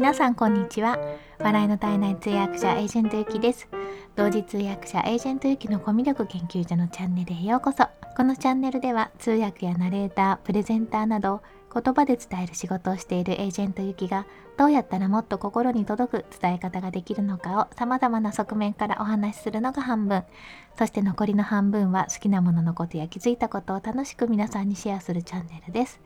皆さんこんにちは。笑いの絶えない通訳者エージェントゆきです。同時通訳者エージェントゆきのコミュ力研究所のチャンネルへようこそ。このチャンネルでは通訳やナレータープレゼンターなど言葉で伝える仕事をしているエージェントゆきがどうやったらもっと心に届く伝え方ができるのかを様々な側面からお話しするのが半分そして残りの半分は好きなもののことや気づいたことを楽しく皆さんにシェアするチャンネルです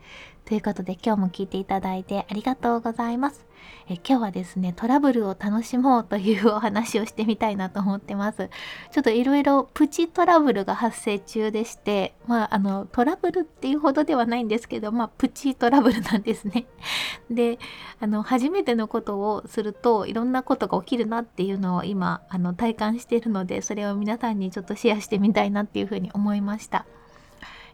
ということで今日も聞いていただいてありがとうございます。え今日はですね、トラブルを楽しもうというお話をしてみたいなと思ってます。ちょっといろいろプチトラブルが発生中でして、まああのトラブルっていうほどではないんですけど、まあプチトラブルなんですね。で、あの初めてのことをするといろんなことが起きるなっていうのを今あの体感しているので、それを皆さんにちょっとシェアしてみたいなっていうふうに思いました。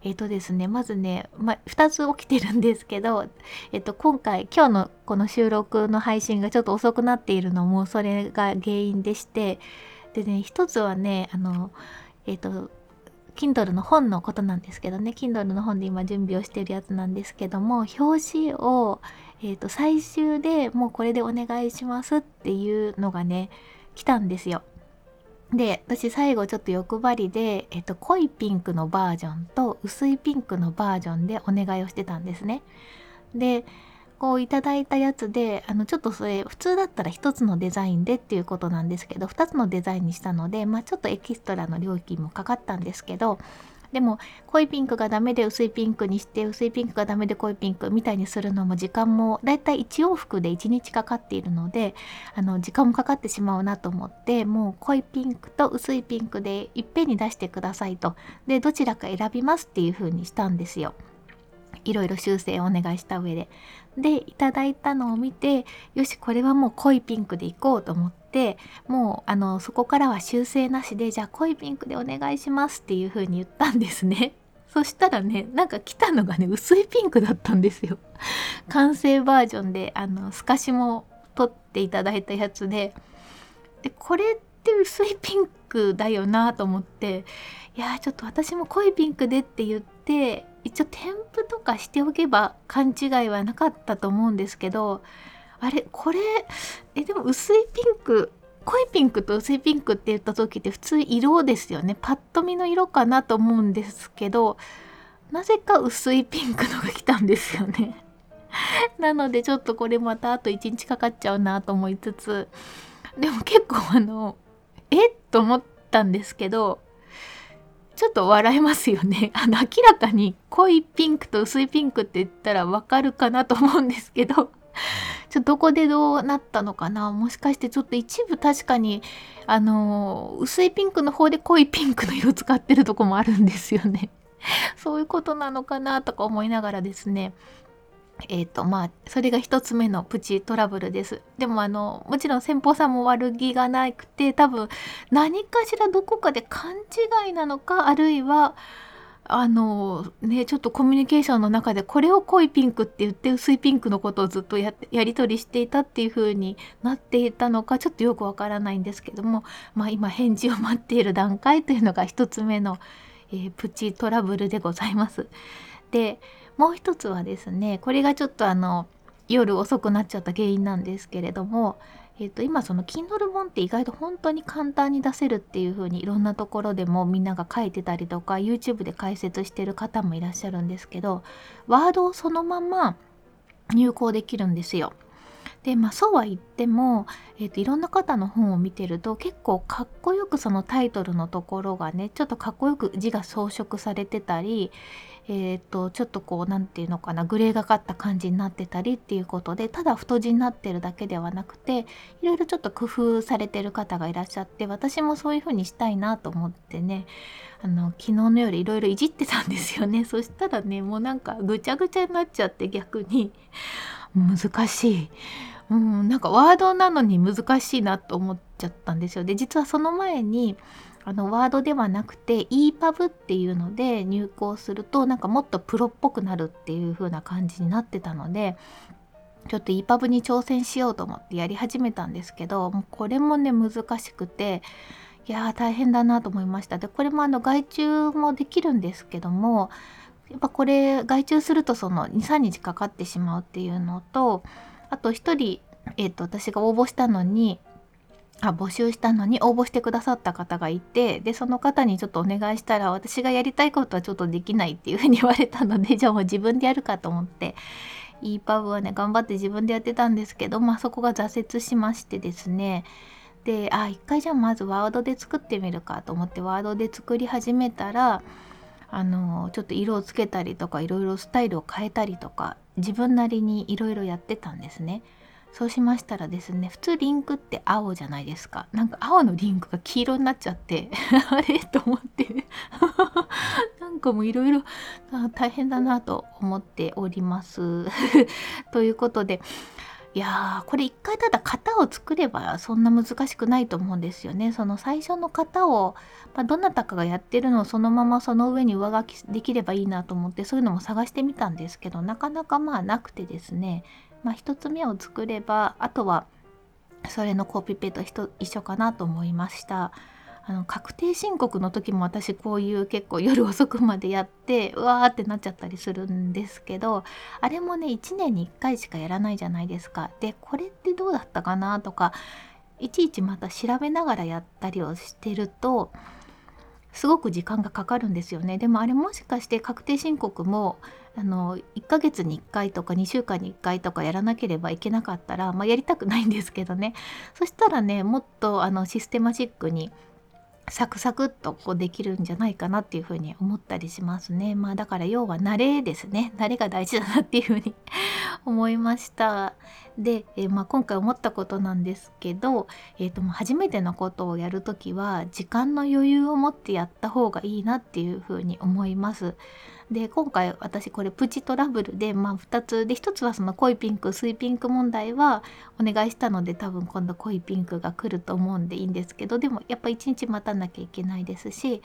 えっ、ー、とですね、まずね、ま2つ起きてるんですけど、えっ、ー、と、今回、今日のこの収録の配信がちょっと遅くなっているのも、それが原因でして、でね、1つはね、あの、えっ、ー、と、Kindle の本のことなんですけどね、Kindle の本で今準備をしてるやつなんですけども、表紙を、えっ、と、最終でもうこれでお願いしますっていうのがね、来たんですよ。で私最後ちょっと欲張りで、えっと、濃いピンクのバージョンと薄いピンクのバージョンでお願いをしてたんですね。でこういただいたやつであのちょっとそれ普通だったら1つのデザインでっていうことなんですけど2つのデザインにしたので、まあ、ちょっとエキストラの料金もかかったんですけどでも濃いピンクがダメで薄いピンクにして薄いピンクがダメで濃いピンクみたいにするのも時間もだいたい1往復で1日かかっているのであの時間もかかってしまうなと思ってもう濃いピンクと薄いピンクでいっぺんに出してくださいとでどちらか選びますっていう風にしたんですよ。いろいろ修正をお願いした上で。でいただいたのを見てよしこれはもう濃いピンクでいこうと思ってもうあのそこからは修正なしでじゃあ濃いピンクでお願いしますっていう風に言ったんですね。そしたらねなんか来たのがね薄いピンクだったんですよ。完成バージョンであの透かしも取っていただいたやつででこれって薄いピンクだよなと思っていやちょっと私も濃いピンクでって言って一応添付とかしておけば勘違いはなかったと思うんですけどあれこれえでも薄いピンク濃いピンクと薄いピンクって言った時って普通色ですよね。パッと見の色かなと思うんですけどなぜか薄いピンクのが来たんですよね。なのでちょっとこれまたあと1日かかっちゃうなと思いつつでも結構あのえっと思ったんですけどちょっと笑えますよね。あの明らかに濃いピンクと薄いピンクって言ったらわかるかなと思うんですけど、ちょっとどこでどうなったのかな？もしかしてちょっと一部確かにあの薄いピンクの方で濃いピンクの色使ってるとこもあるんですよね。そういうことなのかなとか思いながらですねえ、ー、とまあそれが一つ目のプチトラブルです。でもあのもちろん先方さんも悪気がなくて多分何かしらどこかで勘違いなのかあるいはあのねちょっとコミュニケーションの中でこれを濃いピンクって言って薄いピンクのことをずっとやり取りしていたっていう風になっていたのかちょっとよくわからないんですけどもまあ今返事を待っている段階というのが一つ目の、えー、プチトラブルでございます。でもう一つはですねこれがちょっとあの夜遅くなっちゃった原因なんですけれども、えー、と今その Kindle 本って意外と本当に簡単に出せるっていう風にいろんなところでもみんなが書いてたりとか YouTube で解説してる方もいらっしゃるんですけどワードをそのまま入稿できるんですよ。でまあそうは言っても、えーと、いろんな方の本を見てると結構かっこよくそのタイトルのところがねちょっとかっこよく字が装飾されてたり、えーと、ちょっとこう何て言うのかなグレーがかった感じになってたりっていうことでただ太字になってるだけではなくていろいろちょっと工夫されてる方がいらっしゃって私もそういう風にしたいなと思ってねあの昨日の夜いろいろいじってたんですよねそしたらねもうなんかぐちゃぐちゃになっちゃって逆に難しい。うん、なんかワードなのに難しいなと思っちゃったんですよ。で実はその前にあのワードではなくて EPUB っていうので入稿するとなんかもっとプロっぽくなるっていう風な感じになってたのでちょっと EPUB に挑戦しようと思ってやり始めたんですけどもうこれもね難しくていやー大変だなと思いましたでこれもあの外注もできるんですけどもやっぱこれ外注するとその23日かかってしまうっていうのとあと1人えっと私が応募したのにあ募集したのに応募してくださった方がいてでその方にちょっとお願いしたら私がやりたいことはちょっとできないっていうふうに言われたので じゃあもう自分でやるかと思って EPUB はね頑張って自分でやってたんですけどまあそこが挫折しましてですね。であ一回じゃあまずワードで作ってみるかと思ってワードで作り始めたらあのちょっと色をつけたりとかいろいろスタイルを変えたりとか自分なりにいろいろやってたんですね。そうしましたらですね普通リンクって青じゃないですか。なんか青のリンクが黄色になっちゃって あれ？と思って。なんかもういろいろ大変だなと思っております。ということでいやーこれ一回ただ型を作ればそんな難しくないと思うんですよね。その最初の型を、まあ、どなたかがやってるのをそのままその上に上書きできればいいなと思ってそういうのも探してみたんですけどなかなかまあなくてですね、まあ、1つ目を作ればあとはそれのコピペと一緒かなと思いました。あの確定申告の時も私こういう結構夜遅くまでやって うわーってなっちゃったりするんですけどあれもね1年に1回しかやらないじゃないですか。でこれってどうだったかなとかいちいちまた調べながらやったりをしてるとすごく時間がかかるんですよね。でもあれもしかして確定申告もあの1ヶ月に1回とか2週間に1回とかやらなければいけなかったら、まあ、やりたくないんですけどねそしたらねもっとあのシステマチックにサクサクっとこうできるんじゃないかなっていうふうに思ったりしますね。まあだから要は慣れですね。慣れが大事だなっていうふうに思いました。で、えー、まあ、今回思ったことなんですけど、えーと、初めてのことをやるときは時間の余裕を持ってやった方がいいなっていうふうに思います。で今回私これプチトラブルで、まあ、2つで1つはその濃いピンク薄いピンク問題はお願いしたので多分今度濃いピンクが来ると思うんでいいんですけどでもやっぱ1日待たなきゃいけないですし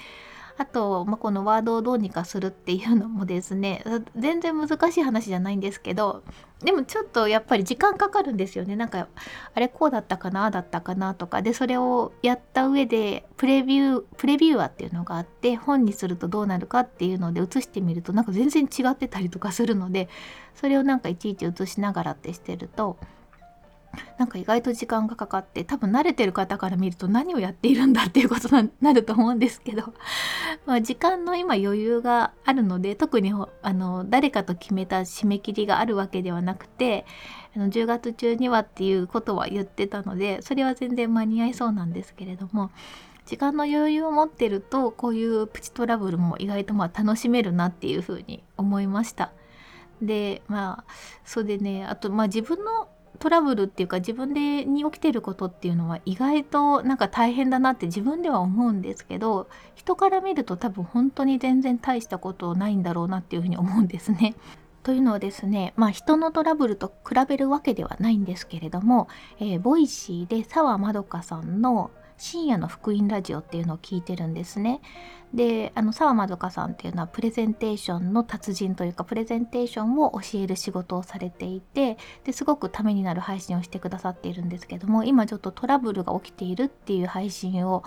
あと、まあ、このワードをどうにかするっていうのもですね 全然難しい話じゃないんですけどでもちょっとやっぱり時間かかるんですよね。なんかあれこうだったかなだったかなとか。でそれをやった上でプレビュープレビューアーっていうのがあって本にするとどうなるかっていうので写してみるとなんか全然違ってたりとかするのでそれをなんかいちいち写しながらってしてるとなんか意外と時間がかかって多分慣れてる方から見ると何をやっているんだっていうことに なると思うんですけど まあ時間の今余裕があるので特にあの誰かと決めた締め切りがあるわけではなくてあの10月中にはっていうことは言ってたのでそれは全然間に合いそうなんですけれども時間の余裕を持ってるとこういうプチトラブルも意外とまあ楽しめるなっていうふうに思いました。でまあそれでねあとまあ自分のトラブルっていうか自分でに起きてることっていうのは意外となんか大変だなって自分では思うんですけど人から見ると多分本当に全然大したことないんだろうなっていうふうに思うんですね。というのはですね、まあ、人のトラブルと比べるわけではないんですけれども、えー、 Voicy で澤まどかさんの深夜の福音ラジオっていうのを聞いてるんですね。であの沢まどかさんっていうのはプレゼンテーションの達人というかプレゼンテーションを教える仕事をされていてですごくためになる配信をしてくださっているんですけども今ちょっとトラブルが起きているっていう配信を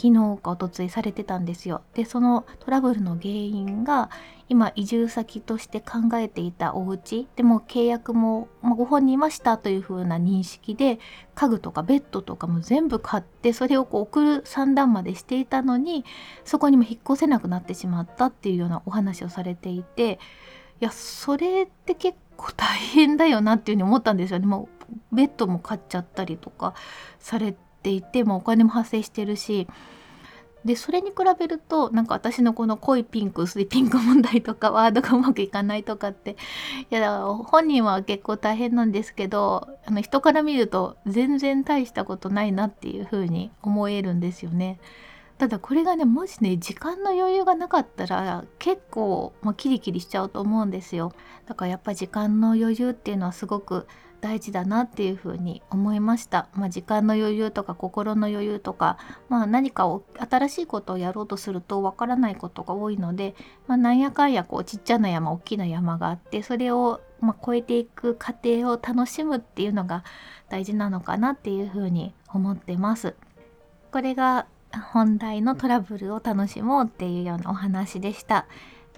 昨日かおとついされてたんですよ。でそのトラブルの原因が今移住先として考えていたお家でも契約も、まあ、ご本人いましたというふうな認識で家具とかベッドとかも全部買ってそれをこう送る算段までしていたのにそこにも引っ越せなくなってしまったっていうようなお話をされていていやそれって結構大変だよなっていうふうに思ったんですよね。もうベッドも買っちゃったりとかされていてもお金も発生してるしでそれに比べるとなんか私のこの濃いピンク薄いピンク問題とかワードがうまくいかないとかっていやだから本人は結構大変なんですけどあの人から見ると全然大したことないなっていう風に思えるんですよね。ただこれがねもしね時間の余裕がなかったら結構、まあ、キリキリしちゃうと思うんですよだからやっぱ時間の余裕っていうのはすごく大事だなっていうふうに思いました、まあ、時間の余裕とか心の余裕とか、まあ、何かを新しいことをやろうとするとわからないことが多いので、まあ、なんやかんやこうちっちゃな山大きな山があってそれをまあ越えていく過程を楽しむっていうのが大事なのかなっていうふうに思ってます。これが本題のトラブルを楽しもうっていうようなお話でした。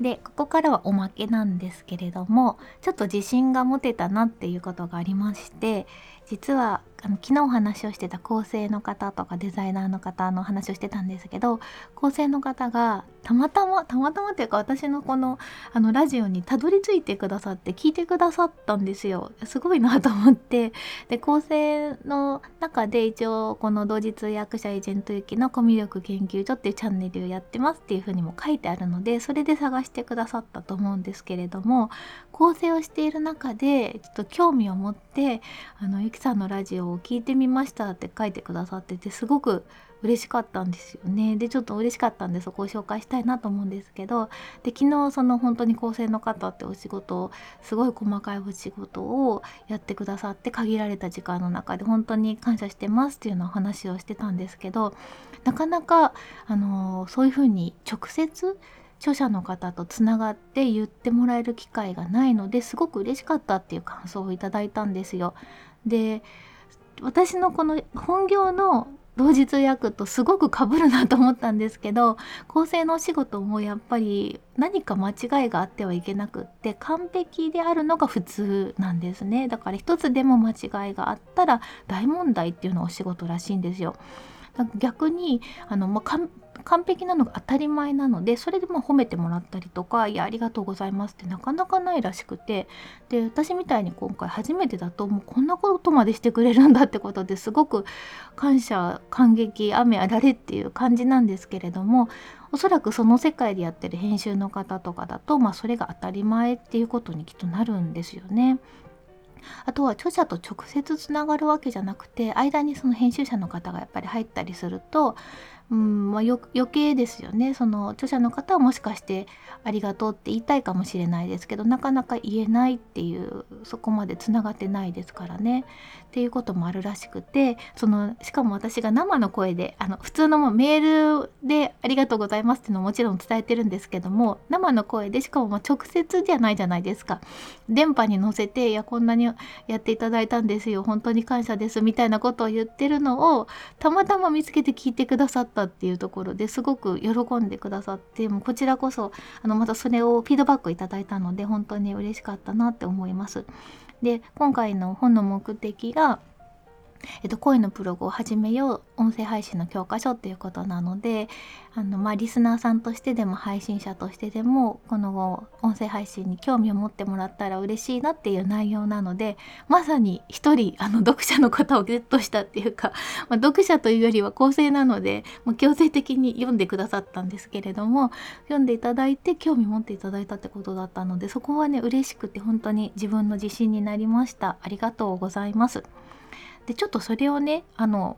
でここからはおまけなんですけれどもちょっと自信が持てたなっていうことがありまして実はあの昨日お話をしてた構成の方とかデザイナーの方の話をしてたんですけど構成の方がたまたまたまたまっていうか私のこのあのラジオにたどり着いてくださって聞いてくださったんですよ。すごいなと思って。で構成の中で一応この同時通訳者エージェント行きのコミュ力研究所っていうチャンネルをやってますっていうふうにも書いてあるのでそれで探してくださったと思うんですけれども構成をしている中でちょっと興味を持ってあのゆきさんのラジオを聞いてみましたって書いてくださっててすごく嬉しかったんですよねでちょっと嬉しかったんでそこを紹介したいなと思うんですけどで昨日その本当に構成の方ってお仕事をすごい細かいお仕事をやってくださって限られた時間の中で本当に感謝してますっていうのを話をしてたんですけどなかなかあのそういうふうに直接著者の方とつながって言ってもらえる機会がないのですごく嬉しかったっていう感想をいただいたんですよ。で私のこの本業の同時通訳とすごく被るなと思ったんですけど構成のお仕事もやっぱり何か間違いがあってはいけなくって完璧であるのが普通なんですねだから一つでも間違いがあったら大問題っていうのはお仕事らしいんですよ。逆にあの、まあ、完完璧なのが当たり前なのでそれでま褒めてもらったりとか「いやありがとうございます」ってなかなかないらしくてで私みたいに今回初めてだともうこんなことまでしてくれるんだってことですごく感謝感激雨あられっていう感じなんですけれどもおそらくその世界でやってる編集の方とかだと、まあ、それが当たり前っていうことにきっとなるんですよね。あとは著者と直接つながるわけじゃなくて間にその編集者の方がやっぱり入ったりするとうんまあ、余計ですよね。その著者の方はもしかしてありがとうって言いたいかもしれないですけどなかなか言えないっていうそこまでつながってないですからね。っていうこともあるらしくてそのしかも私が生の声であの普通のメールで「ありがとうございます」っていうのももちろん伝えてるんですけども生の声でしかもま直接じゃないじゃないですか。電波に乗せて「いやこんなにやっていただいたんですよ本当に感謝です」みたいなことを言ってるのをたまたま見つけて聞いてくださったったっていうところですごく喜んでくださってもうこちらこそあのまたそれをフィードバックいただいたので本当に嬉しかったなって思います。で今回の本の目的がえっと、声のブログを始めよう音声配信の教科書っていうことなのであの、まあ、リスナーさんとしてでも配信者としてでもこの音声配信に興味を持ってもらったら嬉しいなっていう内容なのでまさに一人あの読者の方をゲットしたっていうか、まあ、読者というよりは構成なので、まあ、強制的に読んでくださったんですけれども読んでいただいて興味持っていただいたってことだったのでそこはね嬉しくて本当に自分の自信になりましたありがとうございます。でちょっとそれをねあの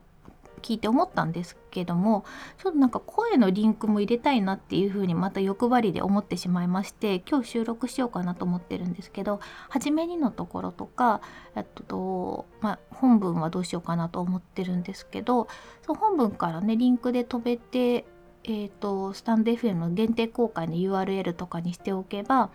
聞いて思ったんですけどもちょっとなんか声のリンクも入れたいなっていう風にまた欲張りで思ってしまいまして今日収録しようかなと思ってるんですけど初めにのところとかっと、まあ、本文はどうしようかなと思ってるんですけどその本文からねリンクで飛べてえーとスタンド FM の限定公開の URL とかにしておけば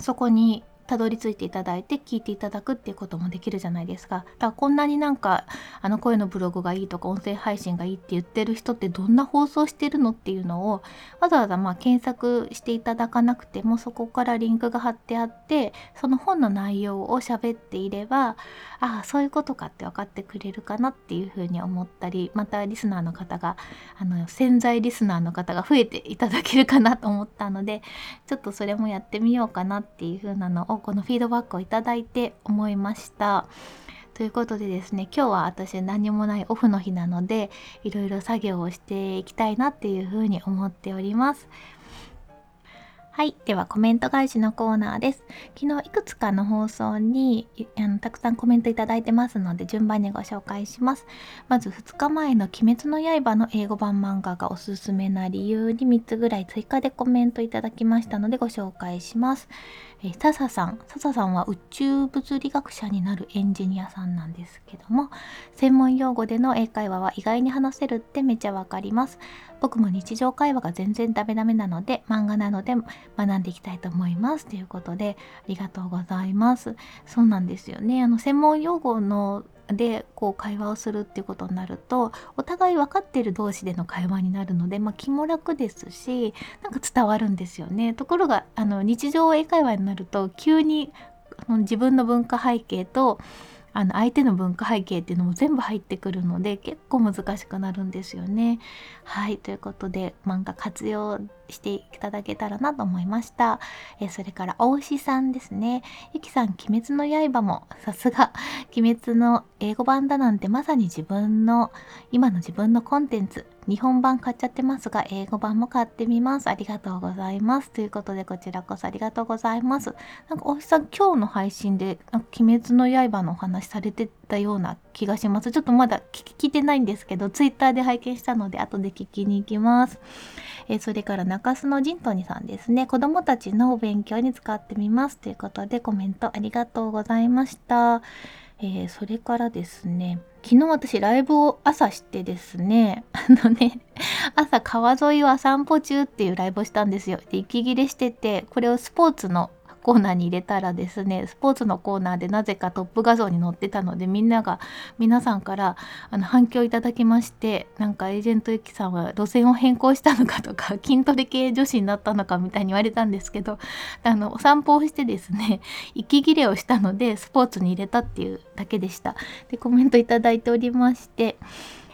そこにたどり着いていただいて聞いていただくっていうこともできるじゃないですか。だからこんなになんかあの声のブログがいいとか音声配信がいいって言ってる人ってどんな放送してるのっていうのをわざわざま検索していただかなくてもそこからリンクが貼ってあってその本の内容を喋っていればああそういうことかって分かってくれるかなっていうふうに思ったりまたリスナーの方があの潜在リスナーの方が増えていただけるかなと思ったのでちょっとそれもやってみようかなっていう風なのをこのフィードバックをいただいて思いました。ということでですね今日は私何もないオフの日なのでいろいろ作業をしていきたいなっていうふうに思っております。はい。では、コメント返しのコーナーです。昨日、いくつかの放送にあのたくさんコメントいただいてますので、順番にご紹介します。まず、2日前の鬼滅の刃の英語版漫画がおすすめな理由に3つぐらい追加でコメントいただきましたので、ご紹介します。えー、笹さん。笹さんは宇宙物理学者になるエンジニアさんなんですけども、専門用語での英会話は意外に話せるってめちゃわかります。僕も日常会話が全然ダメダメなので、漫画なので学んでいきたいと思います。ということで、ありがとうございます。そうなんですよね。あの、専門用語のでこう会話をするっていうことになるとお互い分かってる同士での会話になるので、まあ、気も楽ですしなんか伝わるんですよね。ところがあの日常英会話になると急に自分の文化背景とあの相手の文化背景っていうのも全部入ってくるので結構難しくなるんですよね。はいということで漫画活用していただけたらなと思いました。えそれから大石さんですね。ゆきさん、鬼滅の刃もさすが、鬼滅の英語版だなんてまさに自分の、今の自分のコンテンツ、日本版買っちゃってますが、英語版も買ってみます。ありがとうございます。ということで、こちらこそありがとうございます。なんか、大牛さん、今日の配信で、鬼滅の刃のお話されてたような気がします。ちょっとまだ聞いてないんですけど、ツイッターで拝見したので、後で聞きに行きます。えそれから中洲のジントニさんですね。子供たちのお勉強に使ってみます。ということでコメントありがとうございました。えー、それからですね、昨日私ライブを朝してですね、あのね、朝川沿いを散歩中っていうライブをしたんですよ。で、息切れしてて、これをスポーツのコーナーに入れたらですねスポーツのコーナーでなぜかトップ画像に載ってたのでみんなが皆さんからあの反響いただきましてなんかエージェントユキさんは路線を変更したのかとか 筋トレ系女子になったのかみたいに言われたんですけどあのお散歩をしてですね 息切れをしたのでスポーツに入れたっていうだけでした。でコメントいただいておりまして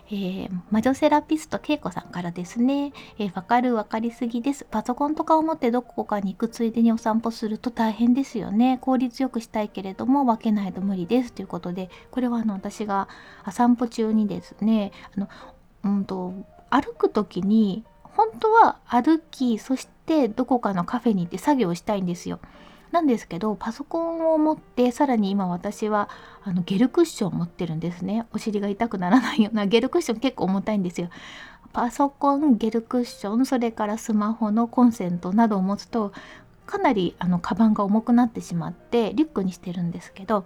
えー、魔女セラピストけいこさんからですね、えー、わかるわかりすぎです。パソコンとかを持ってどこかに行くついでにお散歩すると大変ですよね。効率よくしたいけれども分けないと無理ですということで、これはあの私が散歩中にですね、あのうんと歩く時に本当は歩きそしてどこかのカフェに行って作業したいんですよ。なんですけどパソコンを持ってさらに今私はあのゲルクッションを持ってるんですね。お尻が痛くならないような ゲルクッション結構重たいんですよ。パソコンゲルクッションそれからスマホのコンセントなどを持つとかなりあのカバンが重くなってしまってリュックにしてるんですけど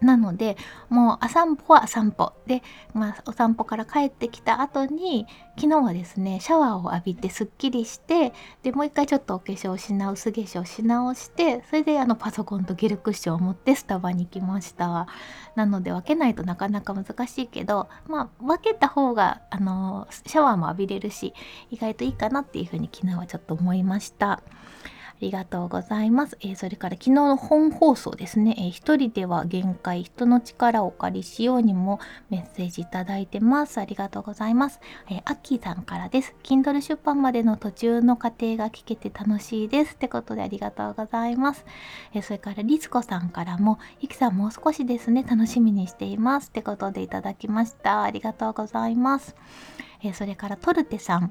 なのでもうあ散歩は散歩で、まあ、お散歩から帰ってきた後に昨日はですねシャワーを浴びてすっきりしてでもう一回ちょっとお化粧し直す化粧し直してそれであのパソコンとゲルクッションを持ってスタバに行きましたなので分けないとなかなか難しいけどまあ分けた方があのシャワーも浴びれるし意外といいかなっていうふうに昨日はちょっと思いました。ありがとうございます。えー、それから昨日の本放送ですね、えー、一人では限界、人の力をお借りしようにもメッセージいただいてます。ありがとうございます。えー、アッキーさんからです。Kindle 出版までの途中の過程が聞けて楽しいです。ってことでありがとうございます。えー、それからリツコさんからも、ゆきさんもう少しですね、楽しみにしています。ってことでいただきました。ありがとうございます。えー、それからトルテさん。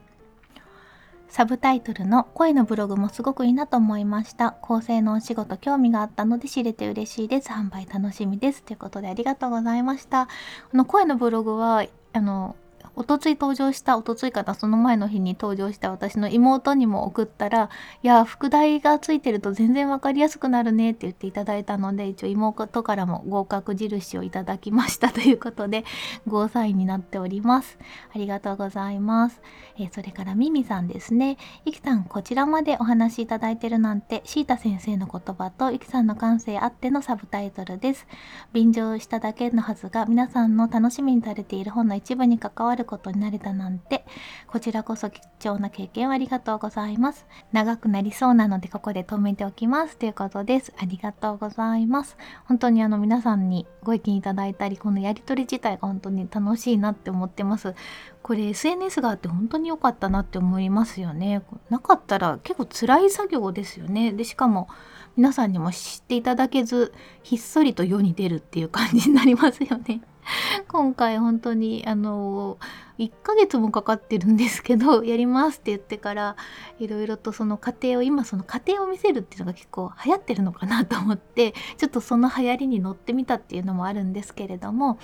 サブタイトルの声のブログもすごくいいなと思いました。構成のお仕事興味があったので知れて嬉しいです。販売楽しみです。ということでありがとうございました。この声のブログは、あの、おとつい登場したおとついかなその前の日に登場した私の妹にも送ったら「いや副題がついてると全然分かりやすくなるね」って言っていただいたので一応妹からも合格印をいただきましたということでゴーサインになっております。ありがとうございます、えー、それからミミさんですね。ゆきさんこちらまでお話しいただいてるなんてシータ先生の言葉とゆきさんの感性あってのサブタイトルです。便乗しただけのはずが皆さんの楽しみにされている本の一部に関わることになれたなんてこちらこそ貴重な経験をありがとうございます。長くなりそうなのでここで止めておきます。ということです。ありがとうございます。本当にあの皆さんにご意見いただいたりこのやり取り自体が本当に楽しいなって思ってます。これ SNS があって本当に良かったなって思いますよね。なかったら結構辛い作業ですよね。でしかも皆さんにも知っていただけずひっそりと世に出るっていう感じになりますよね。今回本当にあの1ヶ月もかかってるんですけど やりますって言ってからいろいろとその過程を今その過程を見せるっていうのが結構流行ってるのかなと思ってちょっとその流行りに乗ってみたっていうのもあるんですけれども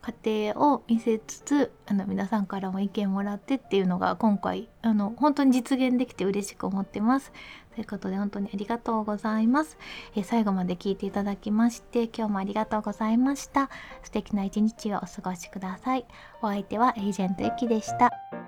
過程を見せつつあの皆さんからも意見もらってっていうのが今回あの本当に実現できて嬉しく思ってます。ということで本当にありがとうございます。えー、最後まで聞いていただきまして今日もありがとうございました。素敵な一日をお過ごしください。お相手はエージェントゆきでした。